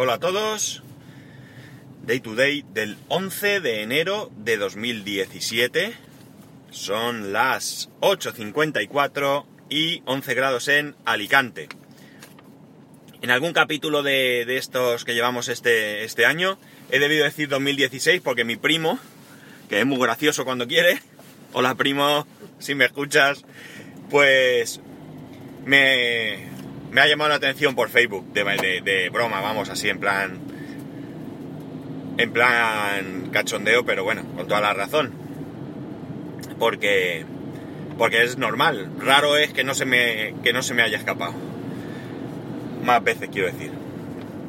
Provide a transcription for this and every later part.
hola a todos. Day to day del 11 de enero de 2017. Son las 8.54 y 11 grados en Alicante. En algún capítulo de, de estos que llevamos este, este año he debido decir 2016 porque mi primo, que es muy gracioso cuando quiere, hola primo, si me escuchas, pues me, me ha llamado la atención por Facebook, de, broma, vamos, así en plan. En plan cachondeo, pero bueno, con toda la razón. Porque. Porque es normal. Raro es que no se me. que no se me haya escapado. Más veces quiero decir.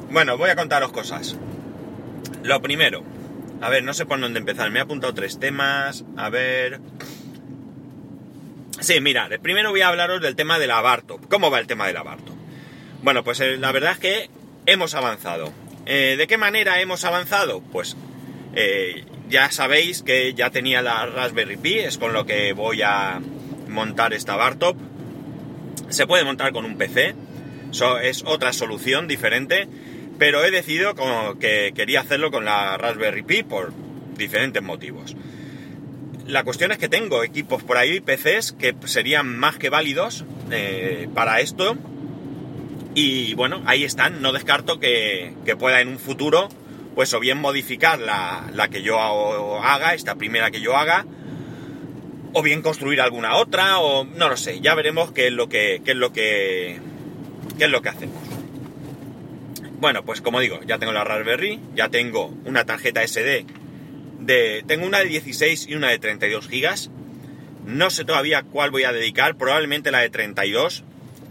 Bueno, voy a contaros cosas. Lo primero. A ver, no sé por dónde empezar. Me he apuntado tres temas. A ver. Sí, mira, primero voy a hablaros del tema de la Bartop. ¿Cómo va el tema de la? Bueno, pues eh, la verdad es que hemos avanzado. Eh, ¿De qué manera hemos avanzado? Pues eh, ya sabéis que ya tenía la Raspberry Pi, es con lo que voy a montar esta Bartop. Se puede montar con un PC, es otra solución diferente, pero he decidido que quería hacerlo con la Raspberry Pi por diferentes motivos. La cuestión es que tengo equipos por ahí, PCs, que serían más que válidos para esto y bueno, ahí están. No descarto que, pueda en un futuro, pues o bien modificar la, que yo haga, esta primera que yo haga, o bien construir alguna otra, o no lo sé. Ya veremos qué es lo que, qué es lo que, qué es lo que hacemos. Bueno, pues como digo, ya tengo la Raspberry, ya tengo una tarjeta SD de, tengo una de 16 y una de 32 gigas. No sé todavía cuál voy a dedicar, probablemente la de 32,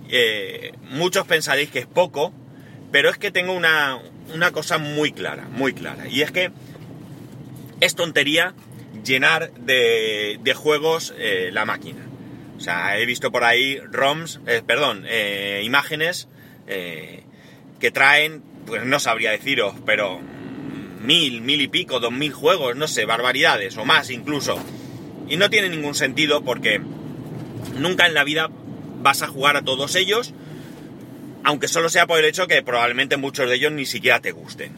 eh, muchos pensaréis que es poco, pero es que tengo una, cosa muy clara, muy clara. Y es que es tontería llenar de, juegos eh, la máquina. O sea, he visto por ahí ROMs, eh, perdón, imágenes que traen, pues no sabría deciros, pero mil, mil y pico, dos mil juegos, no sé, barbaridades o más incluso. Y no tiene ningún sentido porque nunca en la vida vas a jugar a todos ellos, aunque solo sea por el hecho que probablemente muchos de ellos ni siquiera te gusten.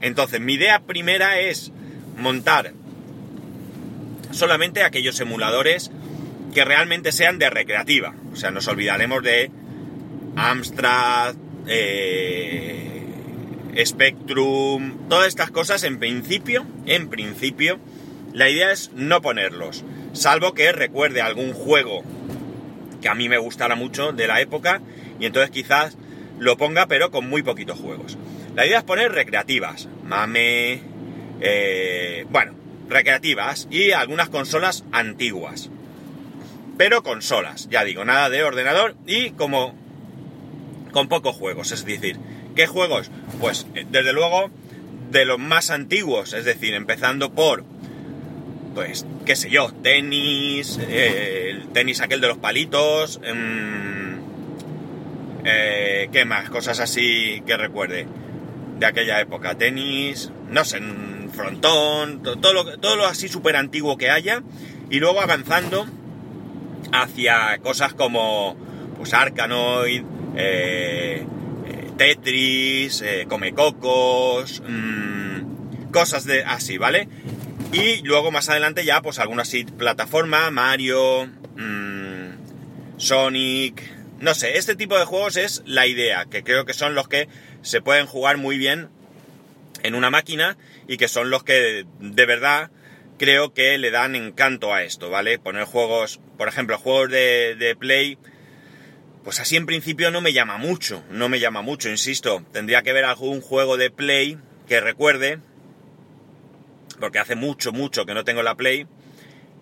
Entonces, mi idea primera es montar solamente aquellos emuladores que realmente sean de recreativa. O sea, nos olvidaremos de Amstrad, eh, Spectrum, todas estas cosas en principio, en principio, la idea es no ponerlos, salvo que recuerde algún juego que a mí me gustara mucho de la época y entonces quizás lo ponga pero con muy poquitos juegos. La idea es poner recreativas, mame, eh, bueno, recreativas y algunas consolas antiguas. Pero consolas, ya digo, nada de ordenador y como con pocos juegos, es decir, ¿qué juegos? Pues eh, desde luego de los más antiguos, es decir, empezando por pues, qué sé yo, tenis, eh, el tenis aquel de los palitos, em, eh, ¿qué más? Cosas así que recuerde de aquella época, tenis, no sé, frontón, todo, lo, así súper antiguo que haya, y luego avanzando hacia cosas como, pues, Arkanoid, eh, Tetris, Comecocos, mmm, cosas de así, ¿vale? Y luego más adelante ya, pues alguna plataforma, Mario, mmm, Sonic, no sé, este tipo de juegos es la idea, que creo que son los que se pueden jugar muy bien en una máquina y que son los que de verdad creo que le dan encanto a esto, ¿vale? Poner juegos, por ejemplo, juegos de, de Play, pues así en principio no me llama mucho, no me llama mucho, insisto, tendría que ver algún juego de Play que recuerde porque hace mucho, mucho que no tengo la Play,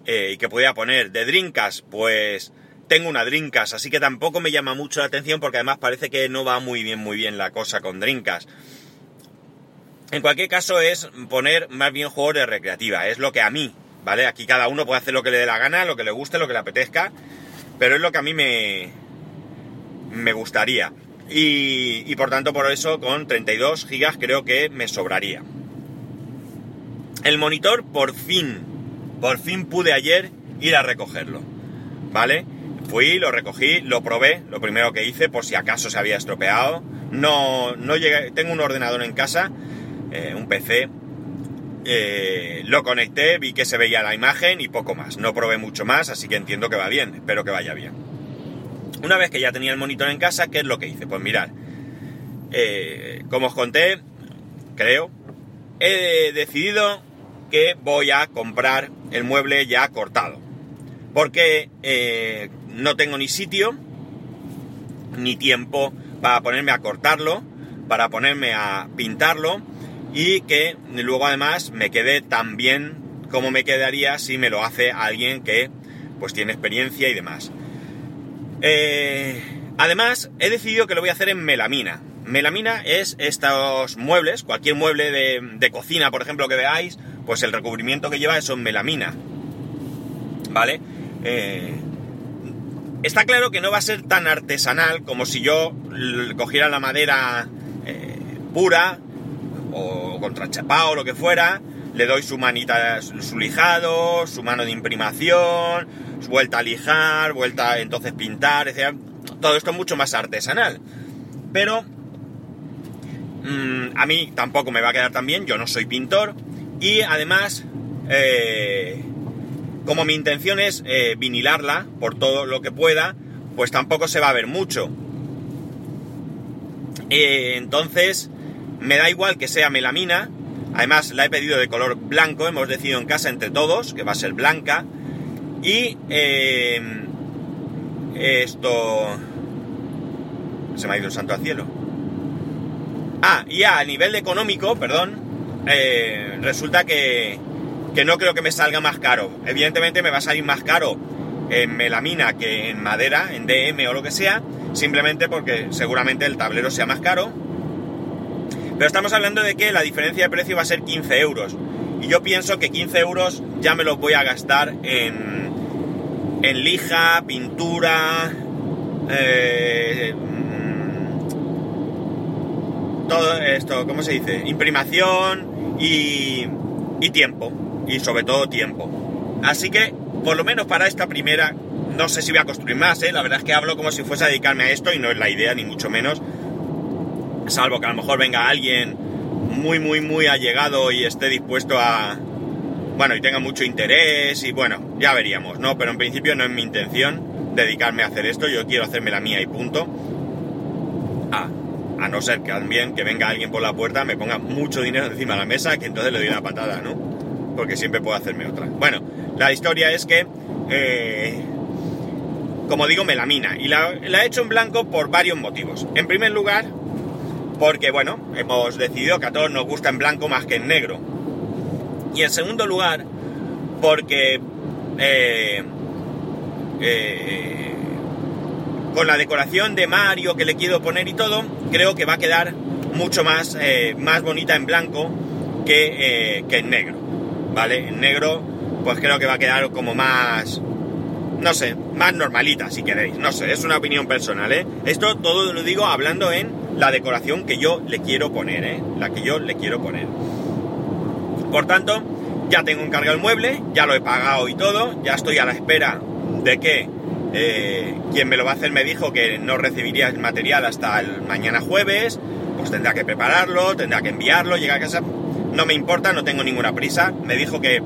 eh, y que podía poner de Drinkas, pues tengo una Drinkas, así que tampoco me llama mucho la atención porque además parece que no va muy bien, muy bien la cosa con Drinkas. En cualquier caso es poner más bien juegos de recreativa, es lo que a mí, ¿vale? Aquí cada uno puede hacer lo que le dé la gana, lo que le guste, lo que le apetezca, pero es lo que a mí me, me gustaría. Y, y por tanto por eso con 32 gigas creo que me sobraría. El monitor por fin, por fin pude ayer ir a recogerlo, ¿vale? Fui, lo recogí, lo probé, lo primero que hice por si acaso se había estropeado. No, no llegué, tengo un ordenador en casa, eh, un PC, eh, lo conecté, vi que se veía la imagen y poco más. No probé mucho más, así que entiendo que va bien, espero que vaya bien. Una vez que ya tenía el monitor en casa, ¿qué es lo que hice? Pues mirar, eh, como os conté, creo, he decidido que voy a comprar el mueble ya cortado. Porque eh, no tengo ni sitio, ni tiempo para ponerme a cortarlo, para ponerme a pintarlo y que luego además me quede tan bien como me quedaría si me lo hace alguien que pues tiene experiencia y demás. Eh, además, he decidido que lo voy a hacer en melamina. Melamina es estos muebles, cualquier mueble de, cocina, por ejemplo, que veáis, pues el recubrimiento que lleva es en melamina. ¿Vale? Eh, está claro que no va a ser tan artesanal como si yo cogiera la madera eh, pura o contrachapado o lo que fuera, le doy su manita, su lijado, su mano de imprimación, su vuelta a lijar, vuelta entonces pintar, etc. Todo esto es mucho más artesanal. Pero mm, a mí tampoco me va a quedar tan bien, yo no soy pintor y además, eh, como mi intención es eh, vinilarla por todo lo que pueda, pues tampoco se va a ver mucho. Eh, entonces, me da igual que sea melamina. Además, la he pedido de color blanco. Hemos decidido en casa entre todos que va a ser blanca. Y esto... Se me ha ido el santo al cielo. Ah, y a nivel económico, perdón, eh, resulta que, que no creo que me salga más caro. Evidentemente me va a salir más caro en melamina que en madera, en DM o lo que sea, simplemente porque seguramente el tablero sea más caro pero estamos hablando de que la diferencia de precio va a ser 15 euros. Y yo pienso que 15 euros ya me los voy a gastar en, en lija, pintura, eh, todo esto, ¿cómo se dice? Imprimación y, y tiempo. Y sobre todo tiempo. Así que, por lo menos para esta primera, no sé si voy a construir más, ¿eh? La verdad es que hablo como si fuese a dedicarme a esto y no es la idea, ni mucho menos salvo que a lo mejor venga alguien muy, muy, muy allegado y esté dispuesto a, bueno, y tenga mucho interés y bueno, ya veríamos, ¿no? Pero en principio no es mi intención dedicarme a hacer esto, yo quiero hacerme la mía y punto. A no ser que también que venga alguien por la puerta, me ponga mucho dinero encima de la mesa, que entonces le doy una patada, ¿no? Porque siempre puedo hacerme otra. Bueno, la historia es que, eh, como digo. Y la, la he hecho en blanco por varios motivos. En primer lugar, porque bueno, hemos decidido que a todos nos gusta en blanco más que en negro. Y en segundo lugar, porque eh, eh, con la decoración de Mario que le quiero poner y todo, creo que va a quedar mucho más, eh, más bonita en blanco que, que en negro. ¿Vale? En negro, pues creo que va a quedar como más, no sé, más normalita si queréis. No sé, es una opinión personal, ¿eh? Esto todo lo digo hablando en la decoración que yo le quiero poner, ¿eh? La que yo le quiero poner. Por tanto, ya tengo encargado el mueble, ya lo he pagado y todo, ya estoy a la espera de que eh, quien me lo va a hacer me dijo que no recibiría el material hasta el mañana jueves, pues tendrá que prepararlo, tendrá que enviarlo, llegar a casa. No me importa, no tengo ninguna prisa. Me dijo que,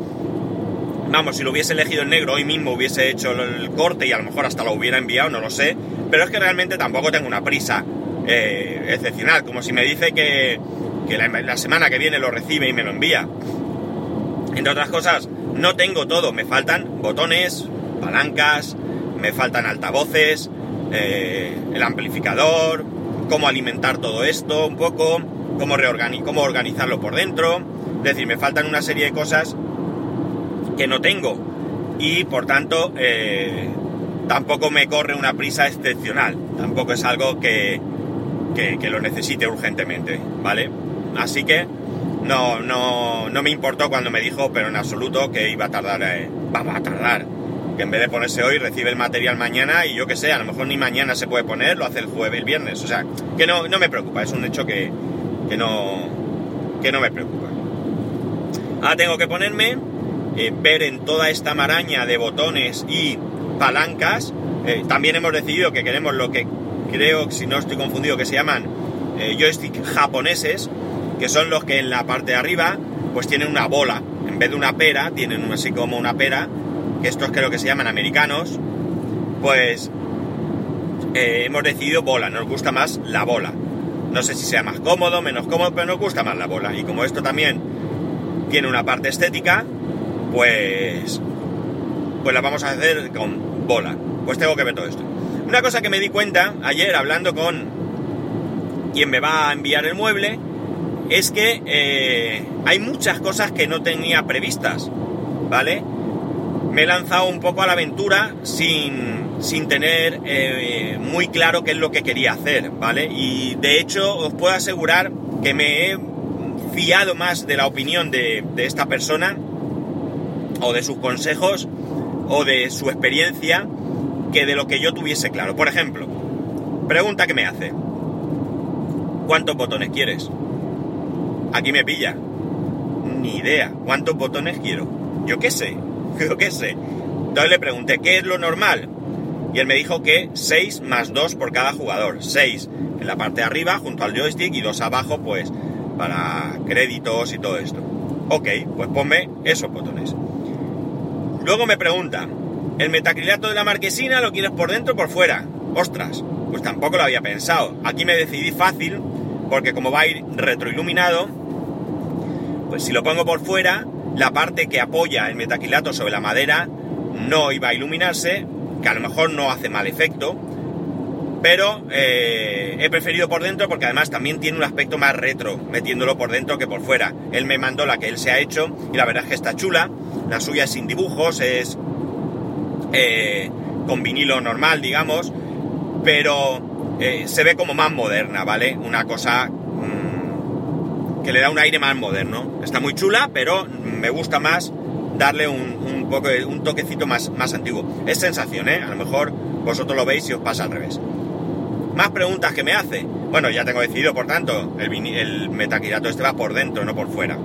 vamos, si lo hubiese elegido en negro hoy mismo hubiese hecho el corte y a lo mejor hasta lo hubiera enviado, no lo sé. Pero es que realmente tampoco tengo una prisa eh, excepcional, como si me dice que, la, semana que viene lo recibe y me lo envía. Entre otras cosas, no tengo todo, me faltan botones, palancas, me faltan altavoces, eh, el amplificador, cómo alimentar todo esto un poco, cómo, organizarlo por dentro. Es decir, me faltan una serie de cosas que no tengo y por tanto eh, tampoco me corre una prisa excepcional. Tampoco es algo que, que, lo necesite urgentemente, ¿vale? Así que no, no, no me importó cuando me dijo, pero en absoluto, que iba a tardar, eh, va, a tardar. Que en vez de ponerse hoy, recibe el material mañana y yo que sé, a lo mejor ni mañana se puede poner, lo hace el jueves, el viernes. O sea, que no, no me preocupa, es un hecho que, que, no, que no me preocupa. Ahora tengo que ponerme, eh, ver en toda esta maraña de botones y palancas, Eh, también hemos decidido que queremos lo que creo, si no estoy confundido, que se llaman eh, joystick japoneses, que son los que en la parte de arriba pues tienen una bola. En vez de una pera, tienen así como una pera, que estos creo que se llaman americanos, pues eh, hemos decidido bola, nos gusta más la bola. No sé si sea más cómodo, menos cómodo, pero nos gusta más la bola. Y como esto también tiene una parte estética, pues, pues la vamos a hacer con bola. Pues tengo que ver todo esto. Una cosa que me di cuenta ayer hablando con quien me va a enviar el mueble es que eh, hay muchas cosas que no tenía previstas, ¿vale? Me he lanzado un poco a la aventura sin, sin tener eh, muy claro qué es lo que quería hacer, ¿vale? Y de hecho os puedo asegurar que me he fiado más de la opinión de, de esta persona o de sus consejos o de su experiencia que de lo que yo tuviese claro. Por ejemplo, pregunta que me hace. ¿Cuántos botones quieres? Aquí me pilla. Ni idea. ¿Cuántos botones quiero? Yo qué sé. Yo qué sé. Entonces le pregunté, ¿qué es lo normal? Y él me dijo que 6 más 2 por cada jugador. 6 en la parte de arriba junto al joystick y 2 abajo pues para créditos y todo esto. Ok, pues ponme esos botones. Luego me pregunta, ¿el metacrilato de la marquesina lo quieres por dentro o por fuera? Ostras, pues tampoco lo había pensado. Aquí me decidí fácil porque como va a ir retroiluminado, pues si lo pongo por fuera, la parte que apoya el metacrilato sobre la madera no iba a iluminarse, que a lo mejor no hace mal efecto, pero eh, he preferido por dentro porque además también tiene un aspecto más retro, metiéndolo por dentro que por fuera. Él me mandó la que él se ha hecho y la verdad es que está chula. La suya es sin dibujos, es eh, con vinilo normal, digamos, pero eh, se ve como más moderna, ¿vale? Una cosa que le da un aire más moderno. Está muy chula, pero me gusta más darle un, poco, un toquecito más, más antiguo. Es sensación, ¿eh? A lo mejor vosotros lo veis y os pasa al revés. Más preguntas que me hace. Bueno, ya tengo decidido, por tanto, el, el metacrilato este va por dentro, no por fuera.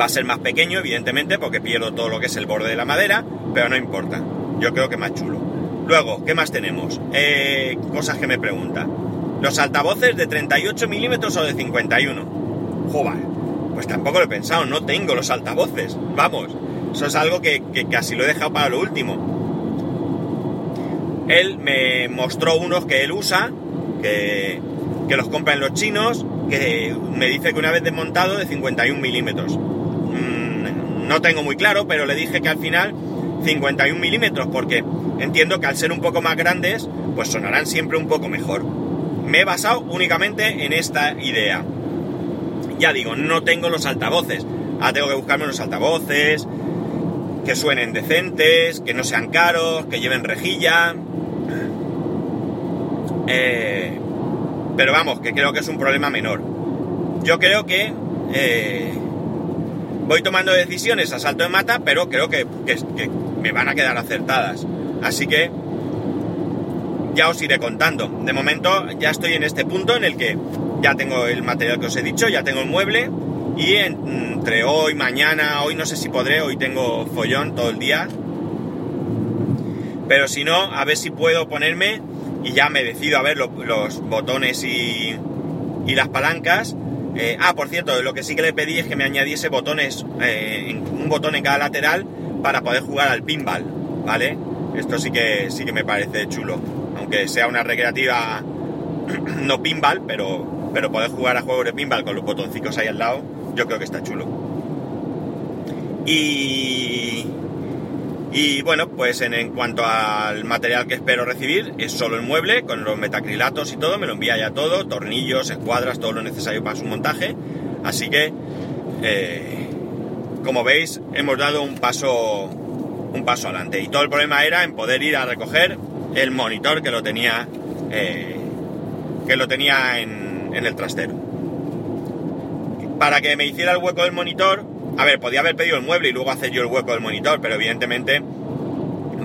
Va a ser más pequeño, evidentemente, porque pierdo todo lo que es el borde de la madera, pero no importa. Yo creo que más chulo. Luego, ¿qué más tenemos? Eh, cosas que me preguntan. Los altavoces de 38 milímetros o de 51. Joder, pues tampoco lo he pensado, no tengo los altavoces. Vamos, eso es algo que, casi lo he dejado para lo último. Él me mostró unos que él usa, que, los compra en los chinos, que me dice que una vez desmontado de 51 milímetros. Mm, no tengo muy claro, pero le dije que al final 51 milímetros, porque entiendo que al ser un poco más grandes, pues sonarán siempre un poco mejor. Me he basado únicamente en esta idea. Ya digo, no tengo los altavoces. Ahora tengo que buscarme unos altavoces que suenen decentes, que no sean caros, que lleven rejilla. Eh, pero vamos, que creo que es un problema menor. Yo creo que eh, voy tomando decisiones a salto de mata, pero creo que, que, me van a quedar acertadas. Así que ya os iré contando. De momento ya estoy en este punto en el que ya tengo el material que os he dicho, ya tengo el mueble y entre hoy, mañana, hoy no sé si podré, hoy tengo follón todo el día. Pero si no, a ver si puedo ponerme y ya me decido a ver lo, los botones y, y las palancas. Eh, ah, por cierto, lo que sí que le pedí es que me añadiese botones, eh, un botón en cada lateral para poder jugar al pinball, ¿vale? Esto sí que, sí que me parece chulo. Aunque sea una recreativa no pinball, pero, pero poder jugar a juegos de pinball con los botoncitos ahí al lado, yo creo que está chulo. Y, y bueno, pues en, cuanto al material que espero recibir, es solo el mueble, con los metacrilatos y todo, me lo envía ya todo, tornillos, escuadras, todo lo necesario para su montaje. Así que, eh, como veis, hemos dado un paso, un paso adelante. Y todo el problema era en poder ir a recoger el monitor que lo tenía, eh, que lo tenía en, en el trastero. Para que me hiciera el hueco del monitor, a ver, podía haber pedido el mueble y luego hacer yo el hueco del monitor, pero evidentemente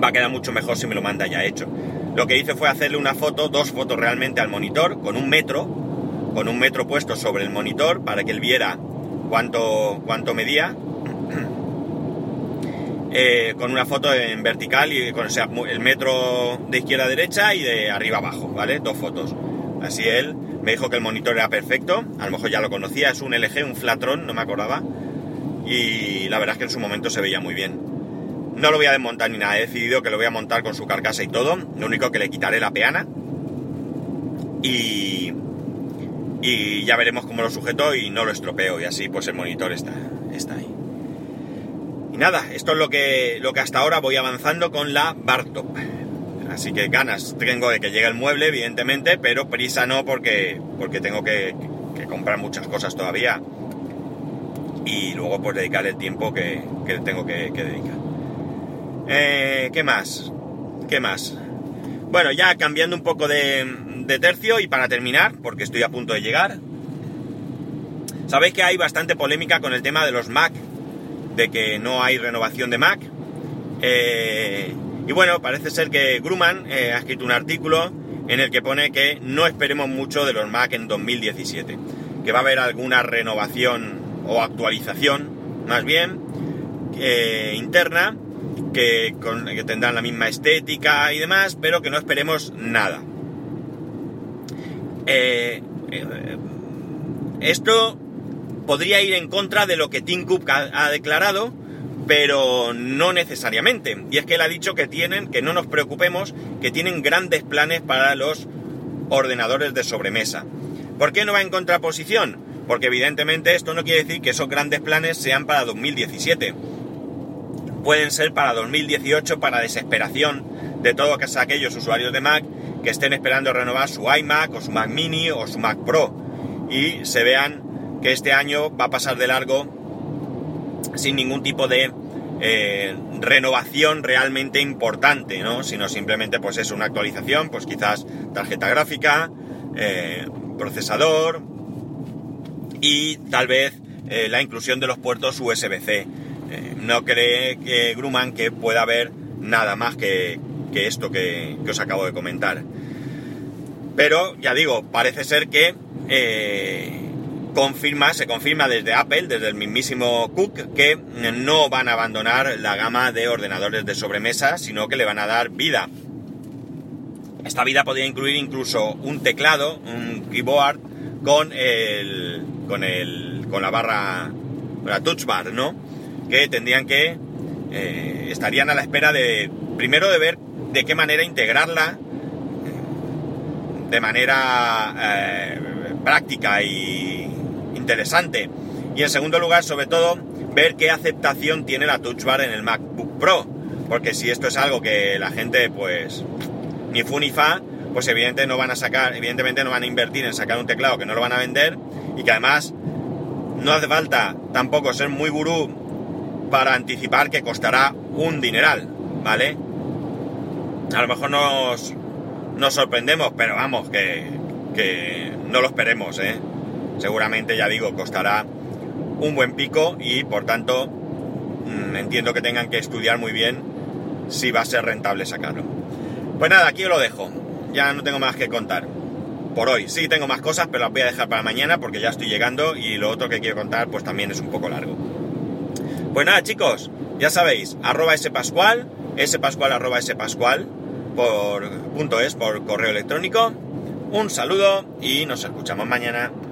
va a quedar mucho mejor si me lo manda ya hecho. Lo que hice fue hacerle una foto, dos fotos realmente al monitor, con un metro, con un metro puesto sobre el monitor para que él viera cuánto, cuánto medía. Eh, con una foto en vertical y con el metro de izquierda a derecha y de arriba a abajo, ¿vale? Dos fotos. Así él me dijo que el monitor era perfecto, a lo mejor ya lo conocía, es un LG, un Flatron, no me acordaba, y la verdad es que en su momento se veía muy bien. No lo voy a desmontar ni nada, he decidido que lo voy a montar con su carcasa y todo, lo único que le quitaré la peana y, y ya veremos cómo lo sujeto y no lo estropeo y así pues el monitor está, está ahí. Nada, esto es lo que, lo que hasta ahora voy avanzando con la Bartop. Así que ganas tengo de que llegue el mueble, evidentemente, pero prisa no porque, porque tengo que, comprar muchas cosas todavía. Y luego pues dedicar el tiempo que, tengo que, dedicar. Eh, ¿Qué más? ¿Qué más? Bueno, ya cambiando un poco de, de tercio y para terminar, porque estoy a punto de llegar. Sabéis que hay bastante polémica con el tema de los Mac, de que no hay renovación de Mac. Eh, y bueno, parece ser que Grumman eh, ha escrito un artículo en el que pone que no esperemos mucho de los Mac en 2017, que va a haber alguna renovación o actualización, más bien, eh, interna, que, tendrán la misma estética y demás, pero que no esperemos nada. Esto podría ir en contra de lo que Tim Cook ha declarado, pero no necesariamente. Y es que él ha dicho que tienen, que no nos preocupemos, que tienen grandes planes para los ordenadores de sobremesa. ¿Por qué no va en contraposición? Porque evidentemente esto no quiere decir que esos grandes planes sean para 2017. Pueden ser para 2018 para desesperación de todos aquellos usuarios de Mac que estén esperando renovar su iMac o su Mac mini o su Mac Pro y se vean que este año va a pasar de largo sin ningún tipo de eh, renovación realmente importante, ¿no? Sino simplemente pues es una actualización, pues quizás tarjeta gráfica, eh, procesador y tal vez eh, la inclusión de los puertos USB-C. no cree que Grumman que pueda haber nada más que, esto que, que, os acabo de comentar. Pero ya digo, parece ser que confirma, se confirma desde Apple, desde el mismísimo Cook, que no van a abandonar la gama de ordenadores de sobremesa, sino que le van a dar vida. Esta vida podría incluir incluso un teclado, un keyboard con el, con el, con la barra, la touch bar, ¿no? Que tendrían que, eh, estarían a la espera de, primero de ver de qué manera integrarla de manera eh, práctica y interesante. Y en segundo lugar, sobre todo, ver qué aceptación tiene la Touch Bar en el MacBook Pro. Porque si esto es algo que la gente, pues, ni fu ni fa, pues evidentemente no van a sacar, evidentemente no van a invertir en sacar un teclado que no lo van a vender y que además no hace falta tampoco ser muy gurú para anticipar que costará un dineral, ¿vale? A lo mejor nos, nos sorprendemos, pero vamos, que, que no lo esperemos, ¿eh? Seguramente, ya digo, costará un buen pico y por tanto mm, entiendo que tengan que estudiar muy bien si va a ser rentable sacarlo. Pues nada, aquí os lo dejo. Ya no tengo más que contar. Por hoy. Sí tengo más cosas, pero las voy a dejar para mañana porque ya estoy llegando y lo otro que quiero contar pues también es un poco largo. Pues nada chicos, ya sabéis, arroba spascual, spascual arroba spascual por punto es por correo electrónico. Un saludo y nos escuchamos mañana.